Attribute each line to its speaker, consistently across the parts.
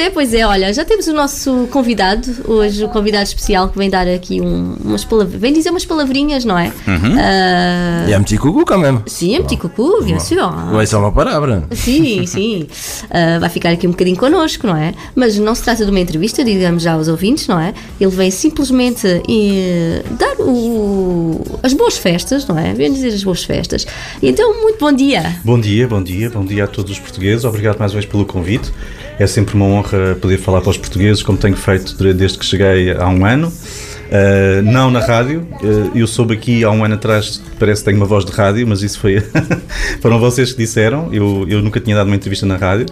Speaker 1: é, pois é. Olha, já temos o nosso convidado, hoje o convidado especial que vem dar aqui um, umas palavrinhas, vem dizer umas palavrinhas, não é?
Speaker 2: Uhum. Uh, é um petit coucou quand même.
Speaker 1: Sim, um petit coucou, bien sûr.
Speaker 2: Vai ser uma palavra.
Speaker 1: Sim, sim. Uh, vai ficar aqui um bocadinho connosco, não é? Mas não se trata de uma entrevista, digamos já aos ouvintes, não é? Ele vem simplesmente uh, dar o, as boas festas, não é? Vem dizer as boas festas. E então, muito bom dia.
Speaker 3: Bom dia, bom dia, bom dia a todos os portugueses. Obrigado mais uma vez pelo convite. É sempre uma honra poder falar para os portugueses, como tenho feito desde que cheguei há um ano. Uh, não na rádio, uh, eu soube aqui há um ano atrás, parece que tenho uma voz de rádio, mas isso foi foram vocês que disseram. Eu, eu nunca tinha dado uma entrevista na rádio,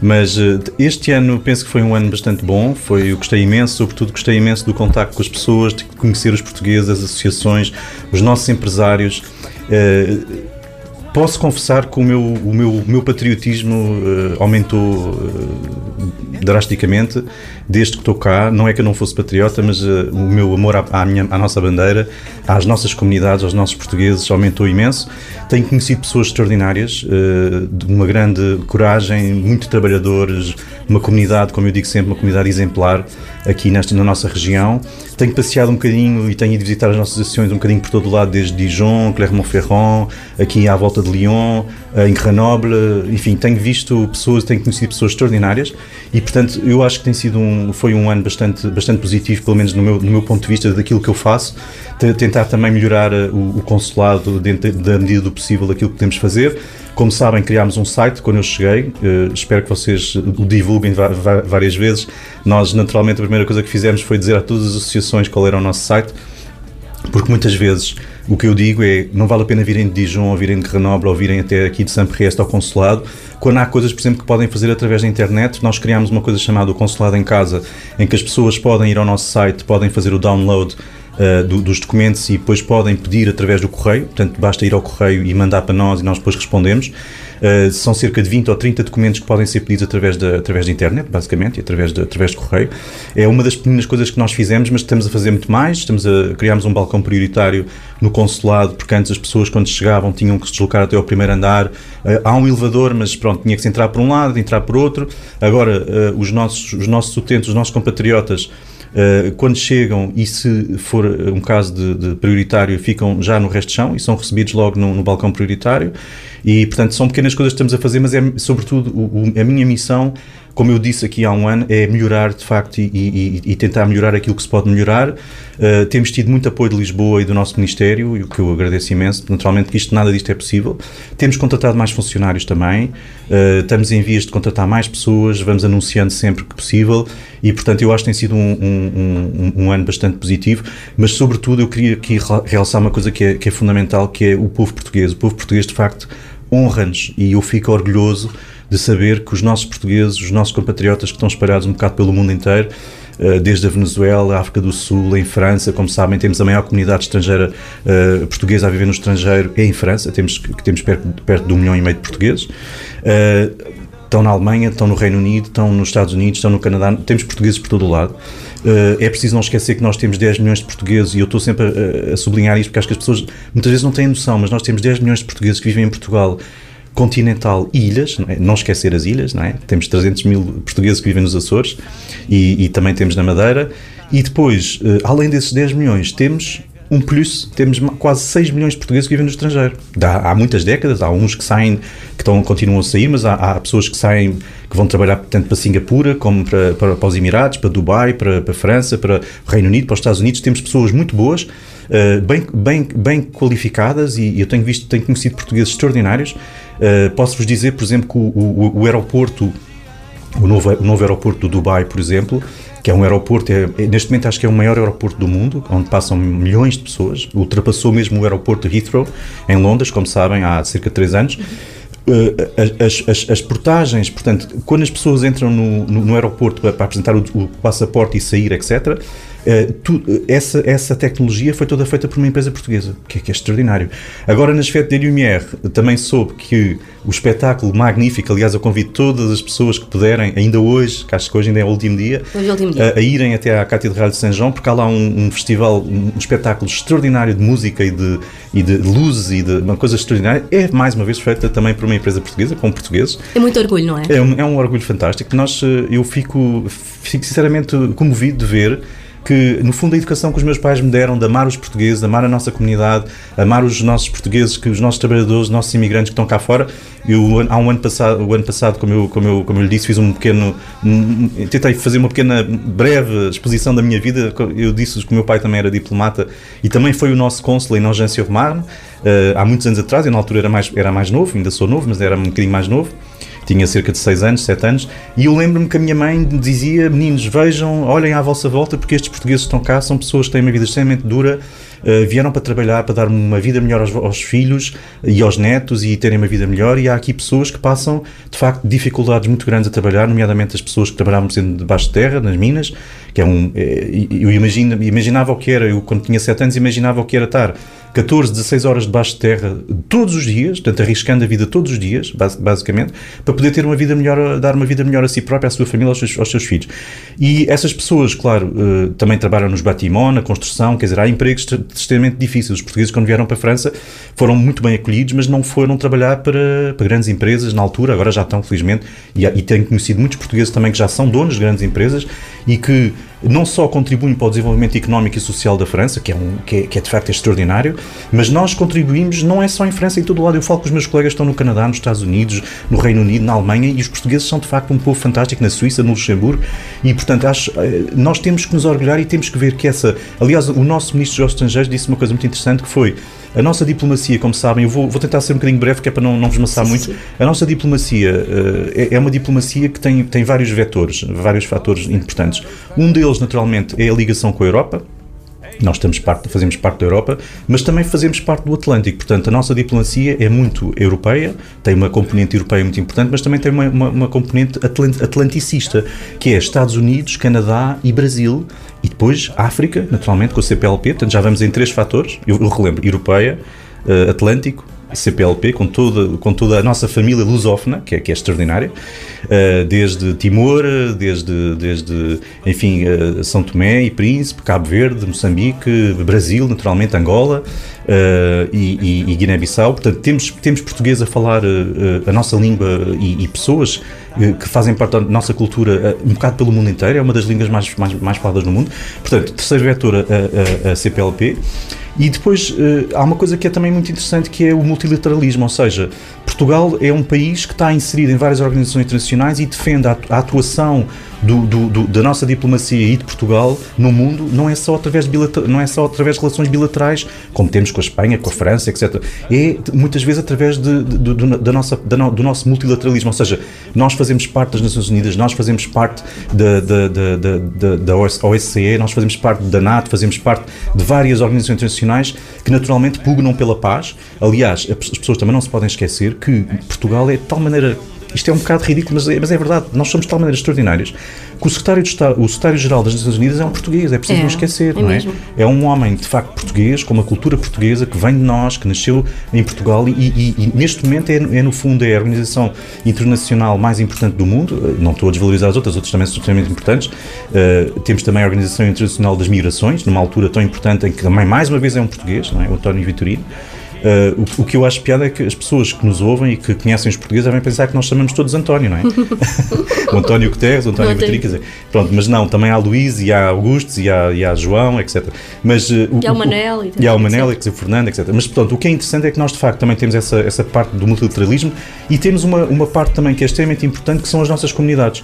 Speaker 3: mas uh, este ano penso que foi um ano bastante bom. Foi, eu gostei imenso, sobretudo gostei imenso do contacto com as pessoas, de conhecer os portugueses, as associações, os nossos empresários. Posso confessar que o meu, o meu, o meu patriotismo uh, aumentou uh, drasticamente desde que estou cá. Não é que eu não fosse patriota, mas uh, o meu amor à, à, minha, à nossa bandeira, às nossas comunidades, aos nossos portugueses aumentou imenso. Tenho conhecido pessoas extraordinárias, de uma grande coragem, muito trabalhadores, uma comunidade, como eu digo sempre, uma comunidade exemplar aqui nesta, na nossa região. Tenho passeado um bocadinho e tenho ido visitar as nossas associações um bocadinho por todo o lado, desde Dijon, Clermont-Ferrand, aqui à volta de Lyon, eh, em Grenoble, enfim, tenho visto pessoas, tenho conhecido pessoas extraordinárias e, portanto, eu acho que tem sido um, foi um ano bastante, bastante positivo, pelo menos no meu, no meu ponto de vista, daquilo que eu faço, tentar também melhorar eh, o, o consulado dentro da medida do possível daquilo que podemos fazer. Como sabem, criámos um site quando eu cheguei, espero que vocês o divulguem várias vezes. Nós, naturalmente, a primeira coisa que fizemos foi dizer a todas as associações qual era o nosso site, porque muitas vezes o que eu digo é não vale a pena virem de Dijon ou virem de Grenoble ou virem até aqui de Saint-Priest ao consulado, quando há coisas, por exemplo, que podem fazer através da internet. Nós criámos uma coisa chamada o Consulado em Casa, em que as pessoas podem ir ao nosso site, podem fazer o download uh, do, dos documentos e depois podem pedir através do correio, portanto basta ir ao correio e mandar para nós e nós depois respondemos. Uh, são cerca de 20 ou 30 documentos que podem ser pedidos através da, através internet, basicamente, e através de, através de correio. É uma das pequenas coisas que nós fizemos, mas estamos a fazer muito mais. Estamos a criarmos um balcão prioritário no consulado, porque antes as pessoas, quando chegavam, tinham que se deslocar até ao primeiro andar. Uh, há um elevador, mas pronto, tinha que se entrar por um lado, entrar por outro. Agora, uh, os, nossos, os nossos utentes, os nossos compatriotas, Uh, quando chegam e se for um caso de, de, prioritário ficam já no resto de chão e são recebidos logo no, no balcão prioritário e, portanto, são pequenas coisas que estamos a fazer, mas é, sobretudo, o, o, a minha missão, como eu disse aqui há um ano, é melhorar, de facto, e, e, e tentar melhorar aquilo que se pode melhorar. Uh, temos tido muito apoio de Lisboa e do nosso Ministério, e o que eu agradeço imenso. Naturalmente isto, nada disto é possível. Temos contratado mais funcionários também, uh, estamos em vias de contratar mais pessoas, vamos anunciando sempre que possível, e, portanto, eu acho que tem sido um, um, um, um ano bastante positivo, mas, sobretudo, eu queria aqui realçar uma coisa que é, que é fundamental, que é o povo português. O povo português, de facto, honra-nos e eu fico orgulhoso de saber que os nossos portugueses, os nossos compatriotas que estão espalhados um bocado pelo mundo inteiro, eh, desde a Venezuela, a África do Sul, em França, como sabem, temos a maior comunidade estrangeira uh, portuguesa a viver no estrangeiro em França, temos, temos perto, perto de um milhão e meio de portugueses. Uh, estão na Alemanha, estão no Reino Unido, estão nos Estados Unidos, estão no Canadá, temos portugueses por todo o lado. Uh, é preciso não esquecer que nós temos 10 milhões de portugueses e eu estou sempre a, a, sublinhar isto porque acho que as pessoas muitas vezes não têm noção, mas nós temos 10 milhões de portugueses que vivem em Portugal continental ilhas, não, é? não, esquecer as ilhas, é? temos 300 mil portugueses que vivem nos Açores e, e também temos na Madeira e depois, uh, além desses 10 milhões, temos um plus, temos quase 6 milhões de portugueses que vivem no estrangeiro. Há, muitas décadas, há uns que saem, que estão, continuam a sair, mas há, há, pessoas que saem, que vão trabalhar tanto para Singapura, como para, para, para os Emirados, para Dubai, para, para a França, para o Reino Unido, para os Estados Unidos. Temos pessoas muito boas, uh, bem, bem, bem qualificadas e, e eu tenho visto, tenho conhecido portugueses extraordinários. Uh, Posso-vos dizer, por exemplo, que o, o, o aeroporto, o novo, o novo aeroporto do Dubai, por exemplo, que é um aeroporto, é, é, neste momento acho que é o maior aeroporto do mundo, onde passam milhões de pessoas, ultrapassou mesmo o aeroporto de Heathrow, em Londres, como sabem, há cerca de 3 anos. Uh, as, as, as, portagens, portanto, quando as pessoas entram no, no, no aeroporto para, para apresentar o, o, passaporte e sair, etc., Uh, tu, essa, essa tecnologia foi toda feita por uma empresa portuguesa, que é, que é extraordinário. Agora, nas Fêtes de Lumière, também soube que o espetáculo magnífico, aliás, eu convido todas as pessoas que puderem, ainda hoje, que acho que hoje ainda é o último dia,
Speaker 1: Hoje é o último dia.
Speaker 3: A, a irem até à Catedral de São João, porque há lá um, um festival, um espetáculo extraordinário de música e de, e de luzes e de uma coisa extraordinária. É, mais uma vez, feita também por uma empresa portuguesa, com portugueses.
Speaker 1: É muito orgulho, não é?
Speaker 3: É um, é um orgulho fantástico. Nós, eh, eu fico, fico sinceramente comovido de ver que, no fundo, a educação que os meus pais me deram de amar os portugueses, amar a nossa comunidade, amar os nossos portugueses, que os nossos trabalhadores, os nossos imigrantes que estão cá fora. Eu, há um ano passado, o ano passado como, eu, como, eu, como eu lhe disse, fiz um pequeno. Tentei fazer uma pequena, breve exposição da minha vida. Eu disse que o meu pai também era diplomata e também foi o nosso cônsul em Nogência Romarne, uh, há muitos anos atrás. Eu, na altura, era mais, era mais novo, ainda sou novo, mas era um bocadinho mais novo tinha cerca de 6 anos, 7 anos, e eu lembro-me que a minha mãe dizia: Meninos, vejam, olhem à vossa volta, porque estes portugueses estão cá são pessoas que têm uma vida extremamente dura, uh, vieram para trabalhar, para dar uma vida melhor aos, aos, filhos e aos netos e terem uma vida melhor, e há aqui pessoas que passam, de facto, dificuldades muito grandes a trabalhar, nomeadamente as pessoas que trabalhavam debaixo de terra, nas minas, que é um. Eh, eu imagino, imaginava o que era, eu quando tinha 7 anos imaginava o que era estar 14, 16 horas debaixo de terra todos os dias, portanto arriscando a vida todos os dias, basicamente, para poder ter uma vida melhor, dar uma vida melhor a si própria, à sua família, aos seus, aos seus filhos. E essas pessoas, claro, eh, também trabalham nos batimão, na construção, quer dizer, há empregos extremamente difíceis. Os portugueses, quando vieram para a França, foram muito bem acolhidos, mas não foram trabalhar para, para grandes empresas na altura, agora já estão, felizmente, e, e tenho conhecido muitos portugueses também que já são donos de grandes empresas e que não só contribuem para o desenvolvimento económico e social da França, que é, um, que é, que é de facto extraordinário, mas nós contribuímos não é só em França, em todo o lado. Eu falo com os meus colegas que estão no Canadá, nos Estados Unidos, no Reino Unido, na Alemanha, e os portugueses são de facto um povo fantástico na Suíça, no Luxemburgo, e portanto acho, eh, nós temos que nos orgulhar e temos que ver que essa. Aliás, o nosso ministro dos Estrangeiros disse uma coisa muito interessante que foi a nossa diplomacia, como sabem, eu vou, vou tentar ser um bocadinho breve, que é para não, não vos maçar muito. Sim. A nossa diplomacia uh, é, é, uma diplomacia que tem, tem vários vetores, vários fatores importantes. Um deles, naturalmente, é a ligação com a Europa. Nós estamos parte, fazemos parte da Europa, mas também fazemos parte do Atlântico. Portanto, a nossa diplomacia é muito europeia, tem uma componente europeia muito importante, mas também tem uma, uma, uma componente atlanticista, que é Estados Unidos, Canadá e Brasil. E depois África, naturalmente, com o CPLP. Portanto, já vamos em três fatores. Eu, eu relembro: europeia, uh, Atlântico CPLP, com toda, com toda a nossa família lusófona, que é, que é extraordinária, uh, desde Timor, desde, desde enfim, uh, São Tomé e Príncipe, Cabo Verde, Moçambique, Brasil, naturalmente, Angola uh, e, e, e Guiné-Bissau. Portanto, temos, temos português a falar a nossa língua e, e pessoas que fazem parte da nossa cultura um bocado pelo mundo inteiro, é uma das línguas mais, mais, mais faladas no mundo. Portanto, terceiro vetor a, a, a CPLP. E depois uh, há uma coisa que é também muito interessante que é o multilateralismo, ou seja, Portugal é um país que está inserido em várias organizações internacionais e defende a, atuação do, do, do, da nossa diplomacia e de Portugal no mundo não é só através de não é só através de relações bilaterais como temos com a Espanha, com a França, etc. É muitas vezes através de, de, de da nossa, da no, do nosso multilateralismo, ou seja, nós fazemos parte das Nações Unidas, nós fazemos parte da, da, da, da, OSCE, nós fazemos parte da NATO, fazemos parte de várias organizações internacionais que naturalmente pugnam pela paz. Aliás, as pessoas também não se podem esquecer que Portugal é de tal maneira isto é um bocado ridículo, mas é, mas é verdade. Nós somos de tal maneira extraordinários que o secretário, de Estado, o secretário-geral das Nações Unidas é um português, é preciso é, não esquecer, é não é? Mesmo. É um homem, de facto, português, com uma cultura portuguesa, que vem de nós, que nasceu em Portugal e, e, e neste momento é, é, no fundo, é a organização internacional mais importante do mundo. Não estou a desvalorizar as outras, as outras também são extremamente importantes. Uh, temos também a Organização Internacional das Migrações, numa altura tão importante em que também, mais uma vez, é um português, não é? O António Vitorino. Uh, o, o, que eu acho piada é que as pessoas que nos ouvem e que conhecem os portugueses devem pensar que nós chamamos todos António, não é? o António Guterres, o António Vitorino, quer dizer, pronto, mas não, também há Luís e há Augustos e há, e há João, etc. Mas,
Speaker 1: uh, e há o Manel.
Speaker 3: E, e há o Manel, quer dizer, o Fernando, etc. Mas, portanto, o que é interessante é que nós, de facto, também temos essa, essa parte do multilateralismo e temos uma, uma parte também que é extremamente importante, que são as nossas comunidades.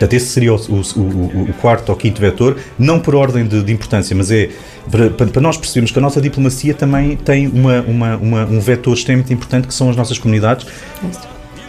Speaker 3: Portanto, esse seria o, o, o, o, quarto ou quinto vetor, não por ordem de, de importância, mas é para, para, nós percebermos que a nossa diplomacia também tem uma, uma, uma, um vetor extremamente importante que são as nossas comunidades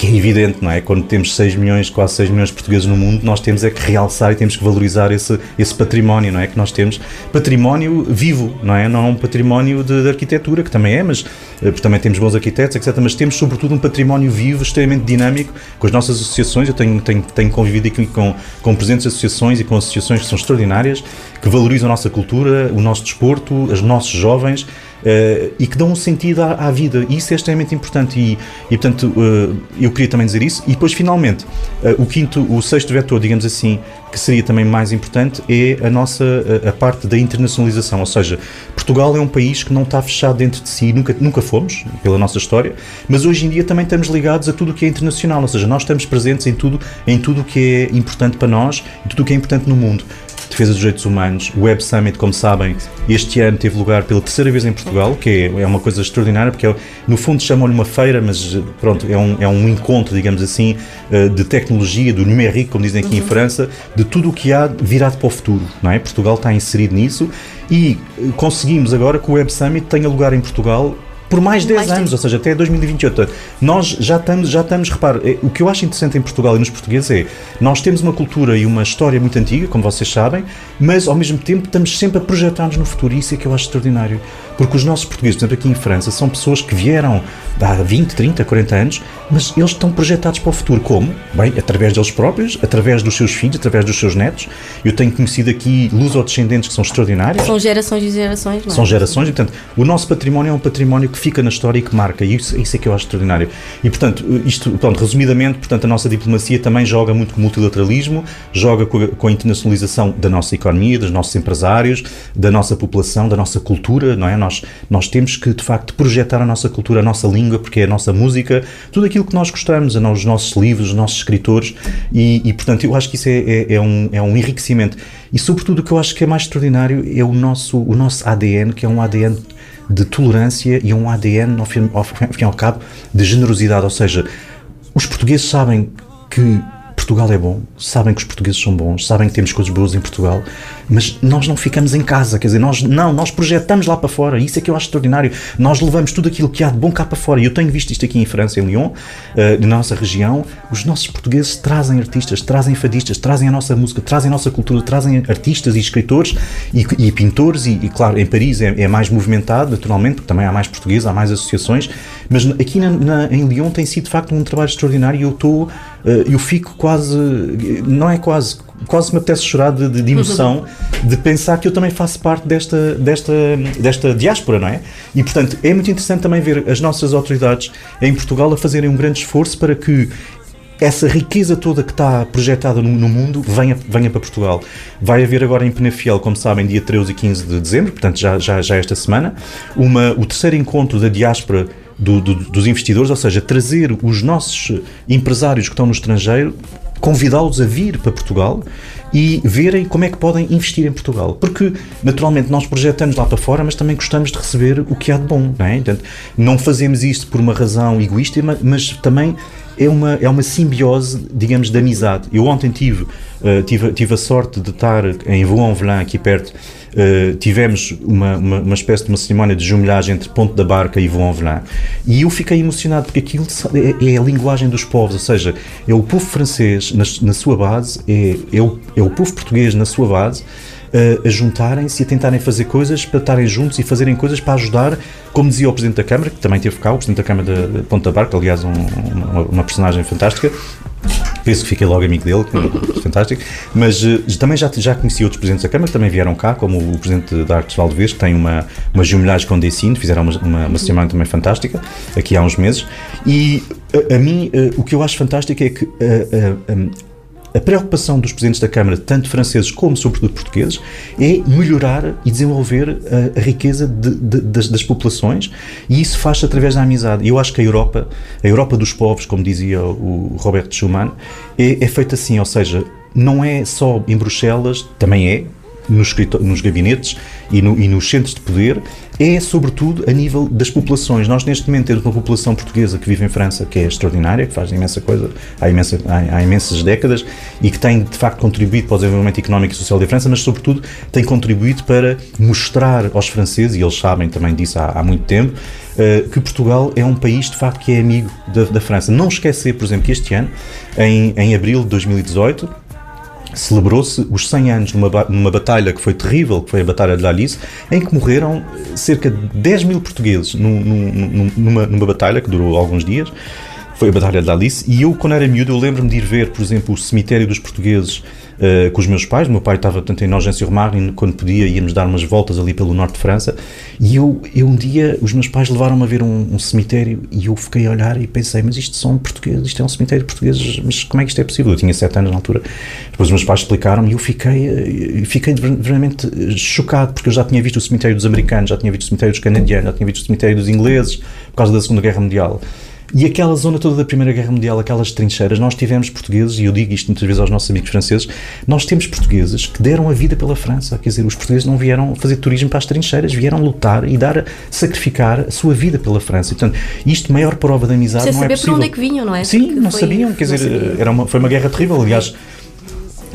Speaker 3: que é evidente, não é? Quando temos 6 milhões, quase 6 milhões de portugueses no mundo, nós temos é que realçar e temos que valorizar esse, esse património, não é? Que nós temos património vivo, não é? Não é um património de, de arquitetura, que também é, mas eh, também temos bons arquitetos, etc. Mas temos sobretudo um património vivo, extremamente dinâmico, com as nossas associações. Eu tenho, tenho, tenho convivido aqui com, com presentes associações e com associações que são extraordinárias, que valorizam a nossa cultura, o nosso desporto, os nossos jovens uh, e que dão um sentido à, à, vida. E isso é extremamente importante e, e portanto, uh, eu queria também dizer isso. E depois, finalmente, uh, o quinto, o sexto vetor, digamos assim, que seria também mais importante, é a nossa, a, parte da internacionalização. Ou seja, Portugal é um país que não está fechado dentro de si, nunca, nunca fomos, pela nossa história, mas hoje em dia também estamos ligados a tudo o que é internacional. Ou seja, nós estamos presentes em tudo, em tudo o que é importante para nós, em tudo o que é importante no mundo defesa dos direitos humanos. O Web Summit, como sabem, este ano teve lugar pela terceira vez em Portugal, que é, é uma coisa extraordinária, porque é, no fundo chamam-lhe uma feira, mas pronto, é um, é um encontro, digamos assim, eh, de tecnologia, do numérico, como dizem aqui uhum. em França, de tudo o que há virado para o futuro, não é? Portugal está inserido nisso e eh, conseguimos agora que o Web Summit tenha lugar em Portugal por mais 10 mais anos, tempo. ou seja, até 2028. Nós já estamos, já estamos, repare, é, o que eu acho interessante em Portugal e nos portugueses é, nós temos uma cultura e uma história muito antiga, como vocês sabem, mas ao mesmo tempo estamos sempre a projetar-nos no futuro e isso é que eu acho extraordinário. Porque os nossos portugueses, por exemplo, aqui em França, são pessoas que vieram há 20, 30, 40 anos, mas eles estão projetados para o futuro. Como? Bem, através deles próprios, através dos seus filhos, através dos seus netos. Eu tenho conhecido aqui luso-descendentes que são extraordinários.
Speaker 1: São gerações e gerações, não
Speaker 3: é? São gerações, e portanto, o nosso património é um património que fica na história e que marca, e isso, isso é que eu acho extraordinário. E, portanto, isto, pronto, resumidamente, portanto, a nossa diplomacia também joga muito com o multilateralismo, joga com a, com a internacionalização da nossa economia, dos nossos empresários, da nossa população, da nossa cultura, não é? Nós nós, nós temos que, de facto, projetar a nossa cultura, a nossa língua, porque é a nossa música, tudo aquilo que nós gostamos, os nossos livros, os nossos escritores, e, e portanto, eu acho que isso é, é, é, um, é um enriquecimento. E, sobretudo, o que eu acho que é mais extraordinário é o nosso, o nosso ADN, que é um ADN de tolerância e um ADN, ao fim, ao fim e ao cabo, de generosidade. Ou seja, os portugueses sabem que Portugal é bom, sabem que os portugueses são bons, sabem que temos coisas boas em Portugal, mas nós não ficamos em casa, quer dizer, nós não, nós projetamos lá para fora, isso é que eu acho extraordinário. Nós levamos tudo aquilo que há de bom cá para fora. E eu tenho visto isto aqui em França, em Lyon, uh, na nossa região, os nossos portugueses trazem artistas, trazem fadistas, trazem a nossa música, trazem a nossa cultura, trazem artistas e escritores e, e pintores, e, e, claro, em Paris é, é, mais movimentado, naturalmente, porque também há mais portugueses, há mais associações, mas aqui na, na, em Lyon tem sido de facto um trabalho extraordinário e eu estou, eu fico quase, não é quase, quase me apetece chorar de, de, emoção de pensar que eu também faço parte desta, desta, desta diáspora, não é? E, portanto, é muito interessante também ver as nossas autoridades em Portugal a fazerem um grande esforço para que essa riqueza toda que está projetada no, no, mundo venha, venha para Portugal. Vai haver agora em Penafiel, como sabem, dia 13 e 15 de dezembro, portanto já, já, já esta semana, uma, o terceiro encontro da diáspora do, do, dos investidores, ou seja, trazer os nossos empresários que estão no estrangeiro convidá-los a vir para Portugal e verem como é que podem investir em Portugal. Porque, naturalmente, nós projetamos lá para fora, mas também gostamos de receber o que há de bom. Não, é? Portanto, não fazemos isto por uma razão egoísta, mas também é uma, é uma simbiose, digamos, de amizade. Eu ontem tive, uh, tive, tive a sorte de estar em Vaux-en-Velin, aqui perto, Uh, tivemos uma, uma, uma, espécie de uma cerimónia de jumelhagem entre Ponte da Barca e Vaux-en-Velin e eu fiquei emocionado porque aquilo é, é, a linguagem dos povos, ou seja, é o povo francês na, na sua base, é, é, o, é o povo português na sua base uh, a juntarem-se e a tentarem fazer coisas para estarem juntos e fazerem coisas para ajudar, como dizia o Presidente da Câmara, que também teve cá, o Presidente da Câmara de, Ponta Barca, aliás, um, uma, uma personagem fantástica, Penso que fiquei logo amigo dele, que é fantástico. Mas uh, também já, já conheci outros presidentes da Câmara que também vieram cá, como o presidente da Artes Valdevez, que tem uma, uma jumelhagem com o Decine, fizeram uma, uma, uma semana também fantástica, aqui há uns meses. E a, a mim, uh, o que eu acho fantástico é que uh, a preocupação dos presidentes da Câmara, tanto franceses como, sobretudo, portugueses, é melhorar e desenvolver a, riqueza de, de, das, das, populações e isso faz-se através da amizade. Eu acho que a Europa, a Europa dos povos, como dizia o Roberto Schuman, é, é feita assim, ou seja, não é só em Bruxelas, também é, nos, nos gabinetes e, no, e, nos centros de poder é, sobretudo, a nível das populações. Nós, neste momento, temos uma população portuguesa que vive em França que é extraordinária, que faz imensa coisa há, imensa, há, há imensas décadas e que tem, de facto, contribuído para o desenvolvimento económico e social da França, mas, sobretudo, tem contribuído para mostrar aos franceses, e eles sabem também disso há, há muito tempo, uh, que Portugal é um país, de facto, que é amigo da, da França. Não esquecer, por exemplo, que este ano, em, em abril de 2018, celebrou-se os 100 anos numa, numa batalha que foi terrível, que foi a Batalha de Lalice, em que morreram cerca de 10 mil portugueses num, num, numa, numa batalha que durou alguns dias. Foi a Batalha de Lalice. E eu, quando era miúdo, eu lembro-me de ir ver, por exemplo, o cemitério dos portugueses uh, com os meus pais. O meu pai estava, portanto, em Nogent-sur-Marne e quando podia íamos dar umas voltas ali pelo norte de França. E eu, eu um dia, os meus pais levaram-me a ver um, um, cemitério e eu fiquei a olhar e pensei, mas isto são portugueses, isto é um cemitério português, mas como é que isto é possível? Eu tinha sete anos na altura. Depois os meus pais explicaram-me e eu fiquei, eh, fiquei verdadeiramente chocado, porque eu já tinha visto o cemitério dos americanos, já tinha visto o cemitério dos canadianos, já tinha visto o cemitério dos ingleses, por causa da Segunda Guerra Mundial. E aquela zona toda da Primeira Guerra Mundial, aquelas trincheiras, nós tivemos portugueses, e eu digo isto muitas vezes aos nossos amigos franceses, nós temos portugueses que deram a vida pela França. Quer dizer, os portugueses não vieram fazer turismo para as trincheiras, vieram lutar e dar, sacrificar a sua vida pela França. E, portanto, isto, maior prova de amizade,
Speaker 1: Sem
Speaker 3: não é
Speaker 1: saber
Speaker 3: possível.
Speaker 1: para onde é que vinham, não é?
Speaker 3: Sim,
Speaker 1: Porque
Speaker 3: não
Speaker 1: foi-
Speaker 3: sabiam, quer
Speaker 1: não
Speaker 3: dizer,
Speaker 1: sabiam.
Speaker 3: era uma, foi uma guerra terrível. Aliás,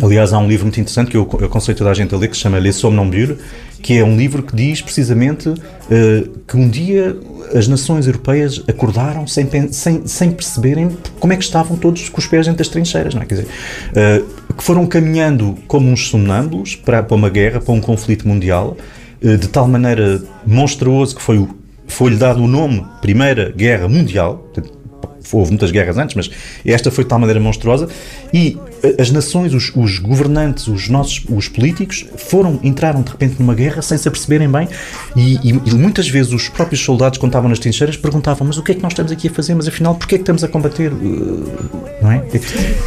Speaker 3: Aliás, há um livro muito interessante que eu, aconselho toda a gente a ler que se chama Les Somnambules, que é um livro que diz precisamente eh, que um dia as nações europeias acordaram sem, sem, sem perceberem como é que estavam todos com os pés dentro das trincheiras, não é? Quer dizer, eh, que foram caminhando como uns sonâmbulos para, para uma guerra, para um conflito mundial, eh, de tal maneira monstruoso que foi foi-lhe dado o nome Primeira Guerra Mundial, houve muitas guerras antes, mas esta foi de tal maneira monstruosa. E eh, as nações, os, os governantes, os nossos, os políticos foram, entraram de repente numa guerra sem se aperceberem bem. E, e- e muitas vezes os próprios soldados quando estavam nas trincheiras perguntavam, mas o que é que nós estamos aqui a fazer, mas afinal porquê é que estamos a combater, Eh, não é?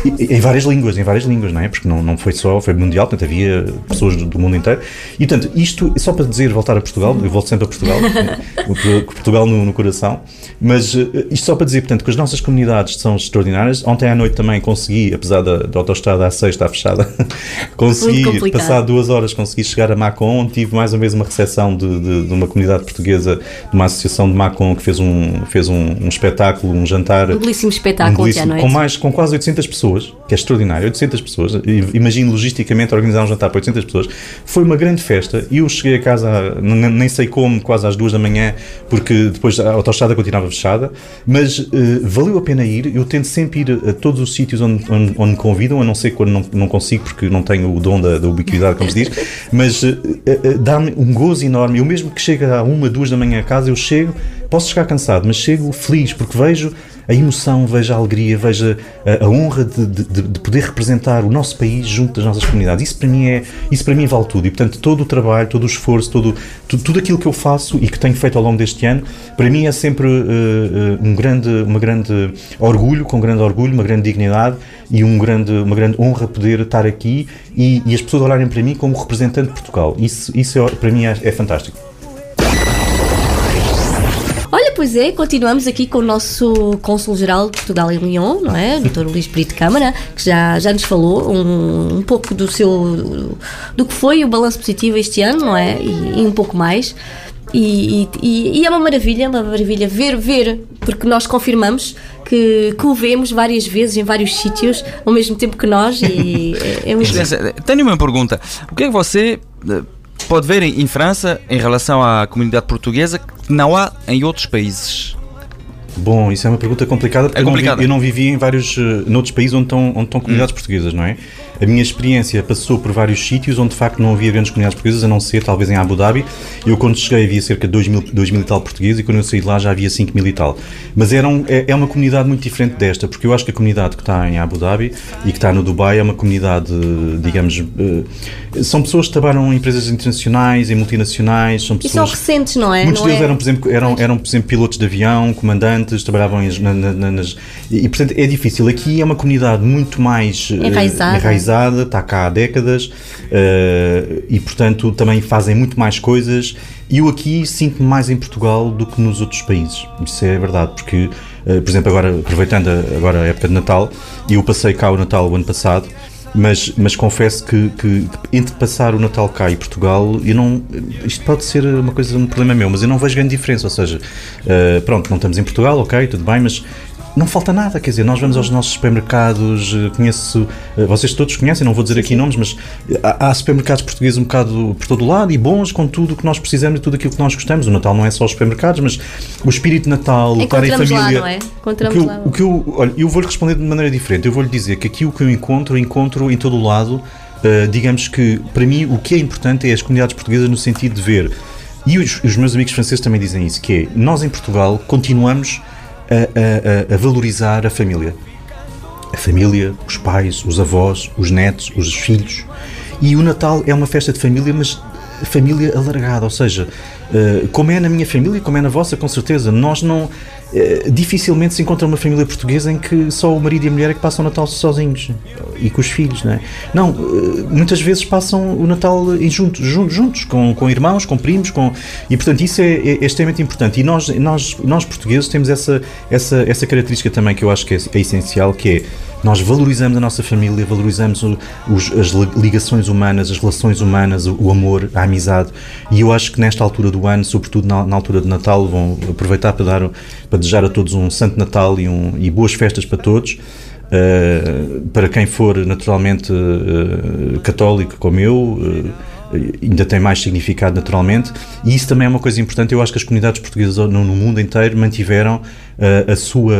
Speaker 3: E- em várias línguas, em várias línguas, não é? Porque não, não foi só, foi mundial, portanto havia pessoas do, do mundo inteiro. E portanto isto, só para dizer, voltar a Portugal, eu volto sempre a Portugal, Portugal no, no coração, mas eh, isto só para dizer, portanto, que as nossas comunidades são extraordinárias. Ontem à noite também consegui, apesar da, da autostrada A6 estar fechada, consegui, passar duas horas, consegui chegar a Macon. Tive mais uma vez uma recepção de, de- de uma comunidade portuguesa, de uma associação de Macon que fez um, fez um, um espetáculo, um jantar.
Speaker 1: Um belíssimo espetáculo
Speaker 3: Um belíssimo-
Speaker 1: ontem à noite.
Speaker 3: com, mais, com quase 800 pessoas, que é extraordinário, 800 pessoas. Imagino logisticamente organizar um jantar para 800 pessoas. Foi uma grande festa e eu cheguei a casa, nem sei como, quase às duas da manhã, porque depois a autostrada continuava fechada, mas eh, valeu a pena ir. Eu tento sempre ir a todos os sítios onde, onde, onde me convidam, a não ser quando não, não consigo, porque não tenho o dom da, da ubiquidade, como se diz, mas eh, eh, dá-me um gozo enorme. Eu mesmo que chega a uma, duas da manhã a casa, eu chego, posso chegar cansado, mas chego feliz, porque vejo a emoção, vejo a alegria, vejo a, a honra de, de- de- de poder representar o nosso país junto das nossas comunidades. Isso para mim é, isso para mim vale tudo. E portanto todo o trabalho, todo o esforço, todo, tu- tudo aquilo que eu faço e que tenho feito ao longo deste ano, para mim é sempre eh, um grande, uma grande orgulho, com grande orgulho, uma grande dignidade e um grande, uma grande honra poder estar aqui e, e as pessoas olharem para mim como representante de Portugal. Isso, isso é- para mim é, é fantástico.
Speaker 1: Pois é, continuamos aqui com o nosso Cônsul-Geral de Portugal em Lyon, não é? Dr. Luís Brito Câmara, que já, já nos falou um, um pouco do seu do que foi o balanço positivo este ano, não é? E, e um pouco mais. E, e- e é uma maravilha, uma maravilha ver, ver, porque nós confirmamos que, que o vemos várias vezes em vários sítios ao mesmo tempo que nós e é, é muito
Speaker 4: Excelência, tenho uma pergunta. O que é que você eh, pode ver em, França em relação à comunidade portuguesa que não há em outros países?
Speaker 3: Bom, isso é uma pergunta complicada porque
Speaker 4: É
Speaker 3: eu não vi-
Speaker 4: complicada.
Speaker 3: Eu, não vivi em vários eh, noutros países onde estão, onde estão comunidades portuguesas, não é? A minha experiência passou por vários sítios onde de facto não havia grandes comunidades portuguesas, a não ser talvez em Abu Dhabi. Eu quando cheguei havia cerca de 2 mil, 2 mil e tal portugueses e quando eu saí de lá já havia 5 mil e tal. Mas era um- é, é uma comunidade muito diferente desta, porque eu acho que a comunidade que está em Abu Dhabi e que está no Dubai é uma comunidade, digamos, eh, são pessoas que trabalham em empresas internacionais, em multinacionais, são
Speaker 1: E são
Speaker 3: pessoas...
Speaker 1: recentes, não é?
Speaker 3: Muitos
Speaker 1: Não
Speaker 3: deles
Speaker 1: é-
Speaker 3: eram, por exemplo, eram, eram, por exemplo, pilotos de avião, comandantes, trabalhavam em- na- na- na- nas. E, portanto, é difícil. Aqui é uma comunidade muito mais eh,
Speaker 1: Enraizada.
Speaker 3: Enraizada, está cá há décadas eh, e, portanto, também fazem muito mais coisas. E eu aqui sinto-me mais em Portugal do que nos outros países. Isso é verdade, porque, eh, por exemplo, agora, aproveitando a- agora a época de Natal, eu passei cá o Natal o ano passado. mas, mas confesso que, que entre passar o Natal cá e Portugal, eu não, isto pode ser uma coisa, um problema meu, mas eu não vejo grande diferença. Ou seja, uh, pronto, não estamos em Portugal, ok, tudo bem, mas não falta nada, quer dizer, nós vamos aos nossos supermercados, eh, conheço, eh, vocês todos conhecem, não vou dizer aqui nomes, mas há, há supermercados portugueses um bocado por todo o lado e bons com tudo o que nós precisamos e tudo aquilo que nós gostamos. O Natal não é só os supermercados, mas o espírito de Natal, o estar em família. Lá, não é?
Speaker 1: Encontramos
Speaker 3: o que eu,
Speaker 1: lá.
Speaker 3: O que eu, olha, eu vou-lhe responder de maneira diferente. Eu vou-lhe dizer que aqui o que eu encontro, encontro em todo o lado. Uh, digamos que, para mim, o que é importante é as comunidades portuguesas no sentido de ver, e os, os meus amigos franceses também dizem isso, que é, nós em Portugal continuamos a, a, a valorizar a família. A família, os pais, os avós, os netos, os filhos. E o Natal é uma festa de família, mas família alargada, ou seja, eh, como é na minha família, como é na vossa, com certeza, nós não. Eh, dificilmente se encontra uma família portuguesa em que só o marido e a mulher é que passam o Natal sozinhos e com os filhos, não é? Não, eh, muitas vezes passam o Natal juntos, juntos, juntos com, com irmãos, com primos, com, e portanto isso é, é, é extremamente importante. E nós, nós, nós portugueses temos essa, essa, essa característica também que eu acho que é, é essencial, que é nós valorizamos a nossa família, valorizamos os, as ligações humanas, as relações humanas, o, o, amor, a amizade. E eu acho que nesta altura do ano, sobretudo na, na, altura de Natal, vão aproveitar para, dar, para desejar a todos um Santo Natal e, um, e boas festas para todos. Uh, para quem for naturalmente uh, católico como eu, uh, ainda tem mais significado naturalmente, e isso também é uma coisa importante. Eu acho que as comunidades portuguesas no, no mundo inteiro mantiveram a sua,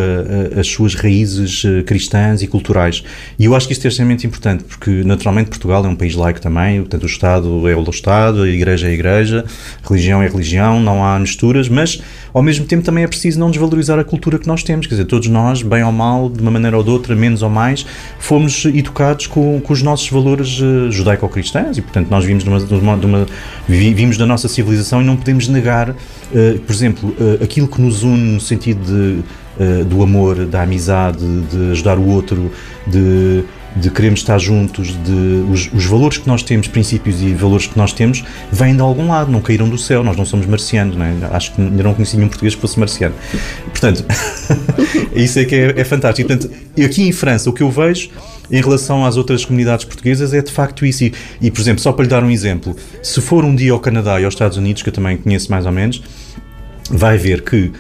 Speaker 3: as suas raízes eh, cristãs e culturais. E eu acho que isso é extremamente importante, porque naturalmente Portugal é um país laico também, portanto o Estado é o Estado, a Igreja é a Igreja, a religião é a religião, não há misturas, mas ao mesmo tempo também é preciso não desvalorizar a cultura que nós temos, quer dizer, todos nós, bem ou mal, de uma maneira ou de outra, menos ou mais, fomos educados com, com os nossos valores uh, judaico-cristãos e portanto nós vimos, de uma, de uma, de uma, vimos da nossa civilização e não podemos negar, uh, por exemplo, uh, aquilo que nos une no sentido de uh, do amor, da amizade, de ajudar o outro, de, de queremos estar juntos, de os, os, valores que nós temos, princípios e valores que nós temos, vêm de algum lado, não caíram do céu, nós não somos marcianos, não é? acho que ainda não conheci nenhum português que fosse marciano. Portanto, isso é que é, é fantástico. Portanto, aqui em França, o que eu vejo em relação às outras comunidades portuguesas é de facto isso. E, e, por exemplo, só para lhe dar um exemplo, se for um dia ao Canadá e aos Estados Unidos, que eu também conheço mais ou menos, vai ver que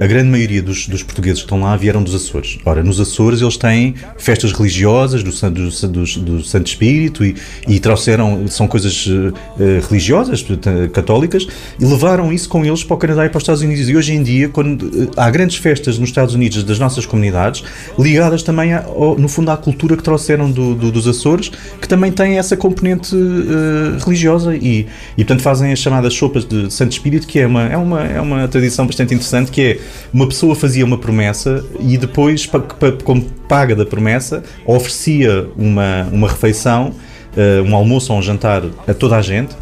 Speaker 3: a grande maioria dos, dos, portugueses que estão lá vieram dos Açores. Ora, nos Açores eles têm festas religiosas do, do, do, do Santo Espírito e, e, trouxeram, são coisas uh, religiosas, católicas, e levaram isso com eles para o Canadá e para os Estados Unidos. E hoje em dia, quando uh, há grandes festas nos Estados Unidos das nossas comunidades, ligadas também, a, ao, no fundo, à cultura que trouxeram dos Açores, que também tem essa componente religiosa e, e, portanto, fazem as chamadas sopas de Santo Espírito, que é uma, é uma, é uma tradição bastante interessante, que é uma pessoa fazia uma promessa e depois, como paga da promessa, oferecia uma, uma refeição, uh, um almoço ou um jantar a toda a gente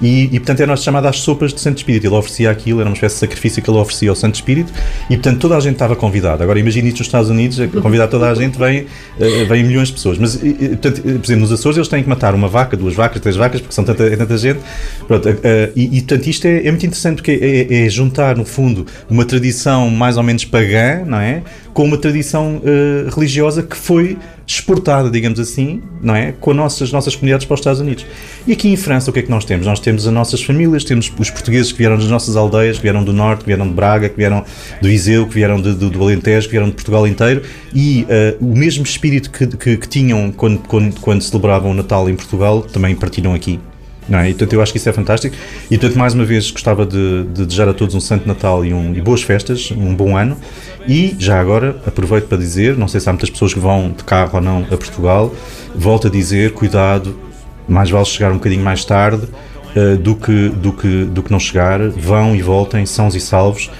Speaker 3: e, e portanto eram as chamadas sopas de Santo Espírito. Ele oferecia aquilo, era uma espécie de sacrifício que ele oferecia ao Santo Espírito e portanto toda a gente estava convidada. Agora imagine isto nos Estados Unidos, convidar toda a gente vem, eh, vem milhões de pessoas. Mas, portanto, por exemplo, nos Açores eles têm que matar uma vaca, duas vacas, três vacas, porque são tanta, é tanta gente. Pronto, eh, e, e portanto isto é, é muito interessante porque é, é, juntar, no fundo, uma tradição mais ou menos pagã, não é? Com uma tradição uh, religiosa que foi exportada, digamos assim, não é? Com as nossas, comunidades para os Estados Unidos. E aqui em França, o que é que nós temos? Nós temos as nossas famílias, temos os portugueses que vieram das nossas aldeias, que vieram do Norte, que vieram de Braga, que vieram do Viseu, que vieram de, do, do Alentejo, que vieram de Portugal inteiro, e uh, o mesmo espírito que, que, que tinham quando, quando, quando celebravam o Natal em Portugal, também partilham aqui. Não é? E, portanto, eu acho que isso é fantástico. E, portanto, mais uma vez, gostava de, de desejar a todos um Santo Natal e, um, e boas festas, um bom ano. E, já agora, aproveito para dizer: não sei se há muitas pessoas que vão de carro ou não a Portugal, volto a dizer, cuidado, mais vale chegar um bocadinho mais tarde uh, do, que, do, que, do que não chegar. Vão e voltem, sãos e salvos.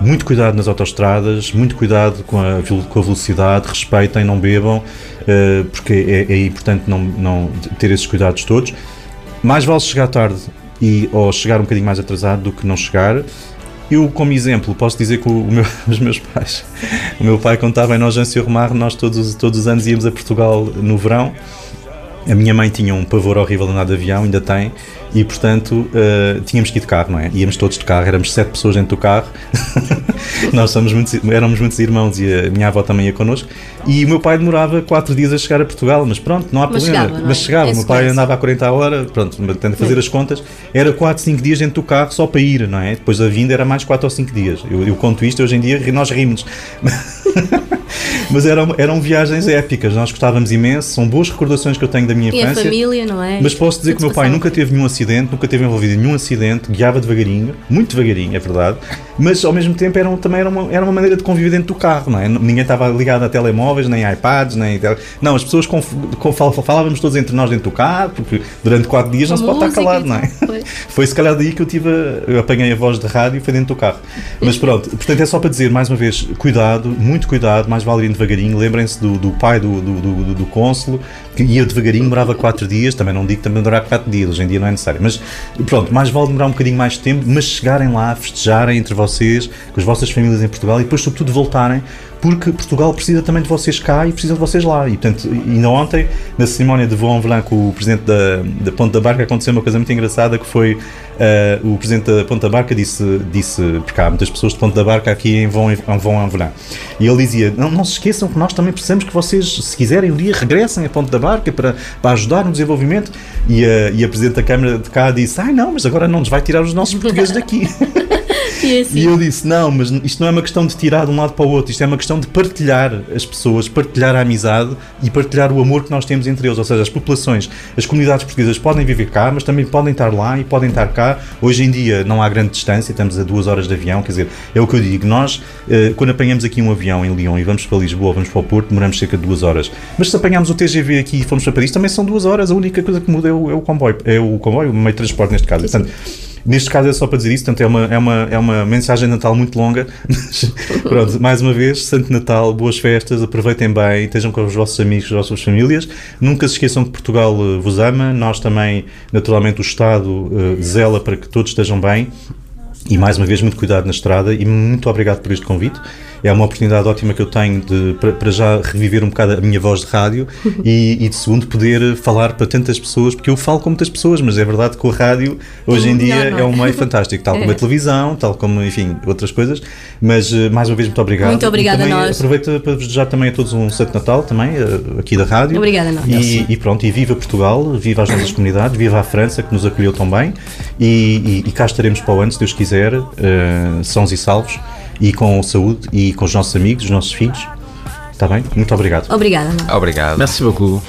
Speaker 3: Muito cuidado nas autoestradas, muito cuidado com a, com a velocidade, respeitem, não bebam, uh, porque é, é importante não, não ter esses cuidados todos mais vale chegar tarde e, ou chegar um bocadinho mais atrasado do que não chegar. Eu, como exemplo, posso dizer que meu, os meus pais, o meu pai, quando estava em Nogência Romar, nós todos, todos os anos íamos a Portugal no verão. A minha mãe tinha um pavor horrível de andar de avião, ainda tem, e portanto uh, tínhamos que ir de carro, não é? Íamos todos de carro, éramos sete pessoas dentro do carro, nós somos muitos, éramos muitos irmãos e a minha avó também ia connosco. E o meu pai demorava quatro dias a chegar a Portugal, mas pronto, não há
Speaker 1: Mas
Speaker 3: problema.
Speaker 1: chegava, é?
Speaker 3: mas chegava, o meu pai andava a 40 a hora, pronto, tentando fazer as contas, era 4, 5 dias dentro do carro só para ir, não é? Depois a vinda era mais 4 ou 5 dias. Eu, eu conto isto hoje em dia, nós rimos. Mas eram, eram viagens épicas, nós gostávamos imenso, são boas recordações que eu tenho da minha
Speaker 1: E a
Speaker 3: infância.
Speaker 1: família, não é?
Speaker 3: Mas posso dizer que o meu pai nunca teve nenhum acidente, nunca teve envolvido em nenhum acidente, guiava devagarinho, muito devagarinho, é verdade, mas ao mesmo tempo era, também era uma, era uma maneira de conviver dentro do carro, não é? Ninguém estava ligado a telemóveis, nem iPads, nem. Não, as pessoas conf- falávamos todos entre nós dentro do carro, porque durante quatro dias não se pode estar calado, não é?
Speaker 1: foi.
Speaker 3: Se calhar daí que eu tive. a- Eu apanhei a voz de rádio e foi dentro do carro. Mas pronto, portanto é só para dizer mais uma vez: cuidado, muito cuidado, mais vale ir devagarinho. Lembrem-se do, do pai do, do, do, do, que ia devagarinho, demorava 4 dias. Também não digo que também demorava 4 dias, hoje em dia não é necessário. Mas pronto, mais vale demorar um bocadinho mais de tempo, mas chegarem lá, festejarem entre vocês, com as vossas famílias em Portugal e depois, sobretudo, voltarem. Porque Portugal precisa também de vocês cá e precisa de vocês lá. E, portanto, ainda ontem, na cerimónia de en Velin com o presidente da, da Ponte da Barca, aconteceu uma coisa muito engraçada que foi eh, o presidente da Ponte da Barca disse, disse, porque há muitas pessoas de Ponte da Barca aqui em Vaux en Velin, e ele dizia, não, não se esqueçam que nós também precisamos que vocês, se quiserem um dia, regressem à Ponte da Barca para, para ajudar no desenvolvimento. E a, e a presidente da Câmara de cá disse, ai não, mas agora não nos vai tirar os nossos portugueses daqui.
Speaker 1: E
Speaker 3: eu disse: não, mas isto não é uma questão de tirar de um lado para o outro, isto é uma questão de partilhar as pessoas, partilhar a amizade e partilhar o amor que nós temos entre eles. Ou seja, as populações, as comunidades portuguesas podem viver cá, mas também podem estar lá e podem estar cá. Hoje em dia não há grande distância, estamos a duas horas de avião, quer dizer, é o que eu digo. Nós, eh, quando apanhamos aqui um avião em Lyon e vamos para Lisboa, vamos para o Porto, demoramos cerca de duas horas. Mas se apanharmos o TGV aqui e fomos para Paris, também são duas horas. A única coisa que muda é o, é o comboio, é o comboio, o meio de transporte neste caso. Portanto, Neste caso é só para dizer isso, portanto é uma, é uma, é uma mensagem de Natal muito longa. Mas, pronto, mais uma vez, Santo Natal, boas festas, aproveitem bem, estejam com os vossos amigos, as vossas famílias. Nunca se esqueçam que Portugal eh, vos ama, nós também, naturalmente, o Estado eh, zela para que todos estejam bem. E mais uma vez, muito cuidado na estrada e muito obrigado por este convite. É uma oportunidade ótima que eu tenho de, para, para já reviver um bocado a minha voz de rádio e, e de segundo poder falar para tantas pessoas, porque eu falo com muitas pessoas, mas é verdade que o rádio hoje em dia
Speaker 1: Melhor, não é?
Speaker 3: é um meio fantástico, tal como
Speaker 1: É.
Speaker 3: a televisão, tal como, enfim, outras coisas. Mas eh, mais uma vez, muito obrigado.
Speaker 1: Muito obrigada
Speaker 3: também
Speaker 1: a nós.
Speaker 3: Aproveito para vos desejar também a todos um Santo Natal, também, eh, aqui da rádio.
Speaker 1: Obrigada a nós.
Speaker 3: E, e pronto, e viva Portugal, viva as nossas comunidades, viva a França que nos acolheu tão bem e, e, e cá estaremos para o ano, se Deus quiser, eh, sãos e salvos e com saúde e com os nossos amigos, os nossos filhos. Está bem? Muito obrigado.
Speaker 1: obrigada. Ana.
Speaker 4: Obrigado.
Speaker 2: Merci beaucoup.